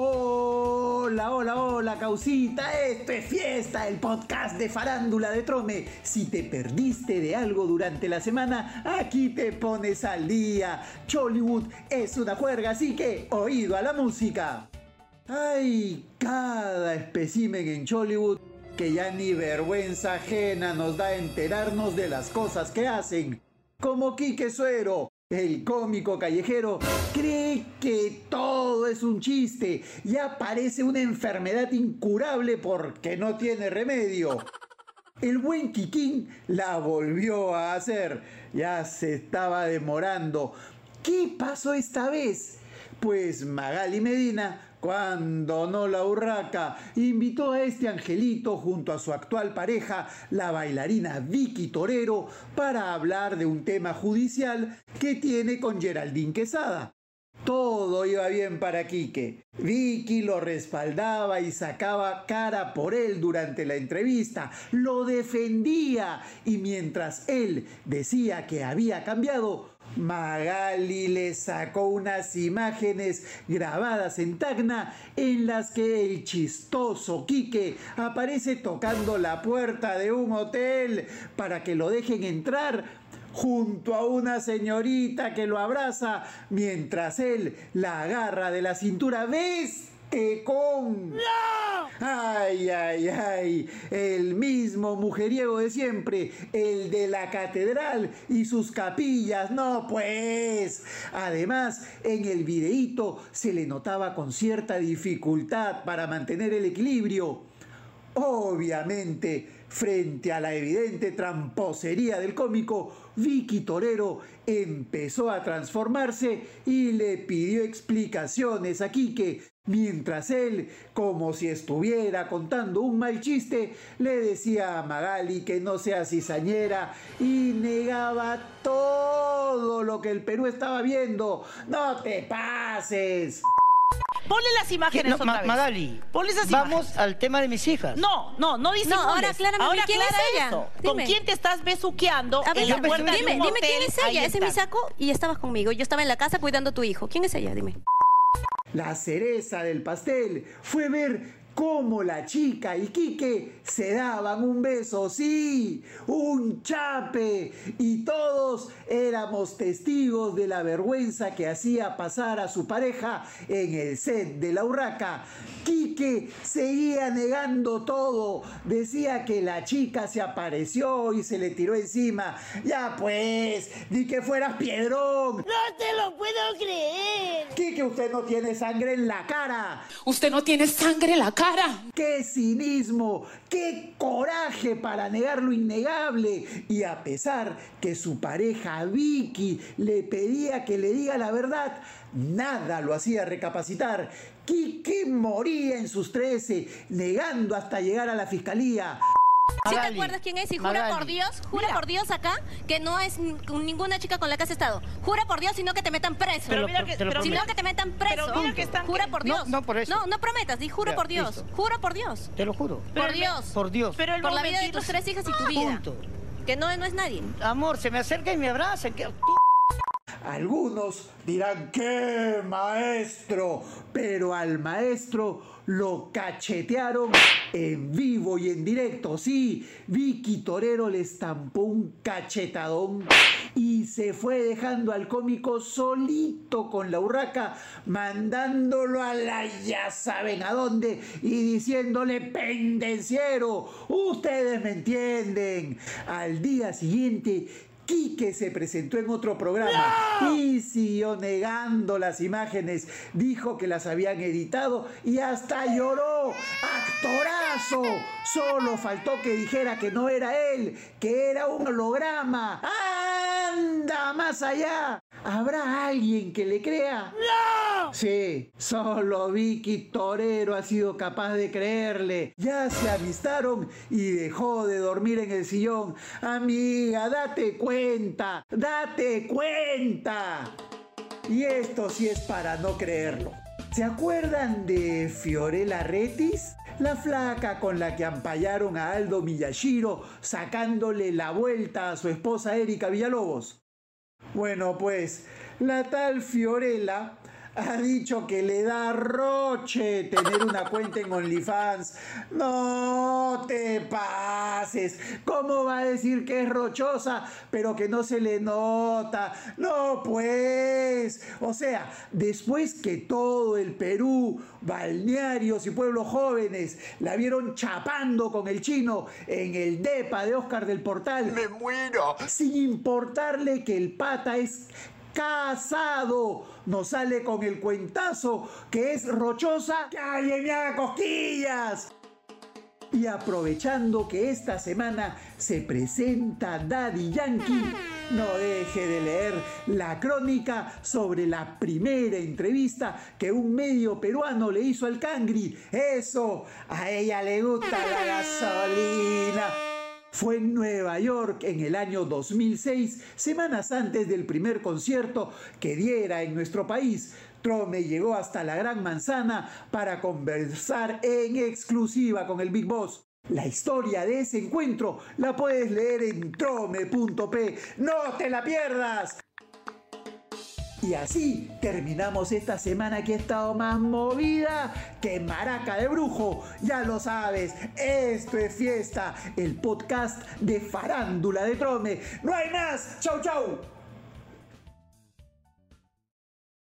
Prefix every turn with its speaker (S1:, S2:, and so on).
S1: Hola, hola, hola, causita. Esto es fiesta, el podcast de farándula de Trome. Si te perdiste de algo durante la semana, aquí te pones al día. Chollywood es una juerga, así que oído a la música. Ay, cada espécimen en Chollywood que ya ni vergüenza ajena nos da enterarnos de las cosas que hacen. Como Quique Suero, el cómico callejero cree que todo es un chiste, ya parece una enfermedad incurable porque no tiene remedio. El buen Kikín la volvió a hacer, ya se estaba demorando. ¿Qué pasó esta vez? Pues Magali Medina cuando no la urraca, invitó a este angelito junto a su actual pareja, la bailarina Vicky Torero, para hablar de un tema judicial que tiene con Geraldine Quesada. Todo iba bien para Quique. Vicky lo respaldaba y sacaba cara por él durante la entrevista, lo defendía y mientras él decía que había cambiado, Magali le sacó unas imágenes grabadas en Tacna en las que el chistoso Quique aparece tocando la puerta de un hotel para que lo dejen entrar junto a una señorita que lo abraza mientras él la agarra de la cintura. ¿Ves? con... ¡No! Ay, ay, ay, el mismo mujeriego de siempre, el de la catedral y sus capillas, no pues. Además, en el videíto se le notaba con cierta dificultad para mantener el equilibrio. Obviamente, frente a la evidente tramposería del cómico, Vicky Torero empezó a transformarse y le pidió explicaciones a Quique, mientras él, como si estuviera contando un mal chiste, le decía a Magali que no sea cizañera y negaba todo lo que el Perú estaba viendo. ¡No te pases!
S2: Ponle las imágenes otra vez.
S3: Magali,
S2: Ponle esas
S3: vamos
S2: imágenes.
S3: al tema de mis hijas.
S2: No, no, no disimules.
S4: No, ahora aclárame,
S2: Ahora
S4: ¿quién es ella?
S2: eso. ¿Con quién te estás besuqueando
S4: A ver,
S2: en la
S3: dime,
S2: de
S4: dime,
S2: un
S4: dime
S2: hotel?
S4: quién es ella. Ese es mi saco y estabas conmigo. Yo estaba en la casa cuidando a tu hijo. ¿Quién es ella? Dime.
S1: La cereza del pastel fue ver cómo la chica y Quique se daban un beso, sí, un chape, y todos éramos testigos de la vergüenza que hacía pasar a su pareja en el set de la urraca. Quique seguía negando todo, decía que la chica se apareció y se le tiró encima. Ya pues, ni que fueras piedrón.
S5: ¡No te lo puedo creer!
S1: Quique, usted no tiene sangre en la cara.
S6: Usted no tiene sangre en la cara.
S1: ¡Qué cinismo! ¡Qué coraje para negar lo innegable! Y a pesar que su pareja Vicky le pedía que le diga la verdad, nada lo hacía recapacitar. Quique moría en sus trece, negando hasta llegar a la fiscalía.
S4: ¿Sí te acuerdas quién es? Y jura
S3: Magali.
S4: por Dios, jura por Dios acá que no es n- con ninguna chica con la que has estado. Jura por Dios, sino que te metan preso.
S3: Te lo-
S2: mira que- pero
S4: Si
S3: prometo.
S4: no, que te metan preso.
S2: Pero mira que están-
S4: Jura por
S3: No,
S4: Dios.
S3: no por eso.
S4: No, no prometas, di jura
S3: Ya,
S4: por Dios.
S3: listo.
S4: Jura por Dios.
S3: Te lo juro.
S4: Por
S2: Pero-
S4: Dios.
S3: Por Dios.
S2: Pero
S4: Por la vida de tus tres hijas y tu vida.
S3: Punto.
S4: Que no, no es nadie.
S3: Amor, se me acerca y me abraza. ¿qué-
S1: Algunos dirán, ¡qué maestro! Pero al maestro lo cachetearon en vivo y en directo. Sí, Vicky Torero le estampó un cachetadón y se fue dejando al cómico solito con la urraca, mandándolo a la ya saben a dónde y diciéndole pendenciero. Ustedes me entienden. Al día siguiente Quique se presentó en otro programa y siguió negando las imágenes. Dijo que las habían editado y hasta lloró. ¡Actorazo! Solo faltó que dijera que no era él, que era un holograma. ¡Anda más allá! ¿Habrá alguien que le crea? ¡No! Sí, solo Vicky Torero ha sido capaz de creerle. Ya se amistaron y dejó de dormir en el sillón. Amiga, date cuenta, date cuenta. Y esto sí es para no creerlo. ¿Se acuerdan de Fiorella Retis? La flaca con la que ampallaron a Aldo Miyashiro sacándole la vuelta a su esposa Erika Villalobos. Bueno, pues la tal Fiorella ha dicho que le da roche tener una cuenta en OnlyFans. No te pases. ¿Cómo va a decir que es rochosa, pero que no se le nota? No, pues. O sea, después que todo el Perú, balnearios y pueblos jóvenes la vieron chapando con el chino en el DEPA de Oscar del Portal.
S7: ¡Me muero!
S1: Sin importarle que el pata es casado. Nos sale con el cuentazo que es rochosa. ¡Que me haga cosquillas! Y aprovechando que esta semana se presenta Daddy Yankee, no deje de leer la crónica sobre la primera entrevista que un medio peruano le hizo al Cangri. Eso, a ella le gusta la gasolina. Fue en Nueva York en el año 2006, semanas antes del primer concierto que diera en nuestro país. Trome llegó hasta la Gran Manzana para conversar en exclusiva con el Big Boss. La historia de ese encuentro la puedes leer en trome.p. ¡No te la pierdas! Y así terminamos esta semana que ha estado más movida que maraca de brujo. Ya lo sabes, esto es fiesta, el podcast de farándula de Trome. No hay más. Chau, chau.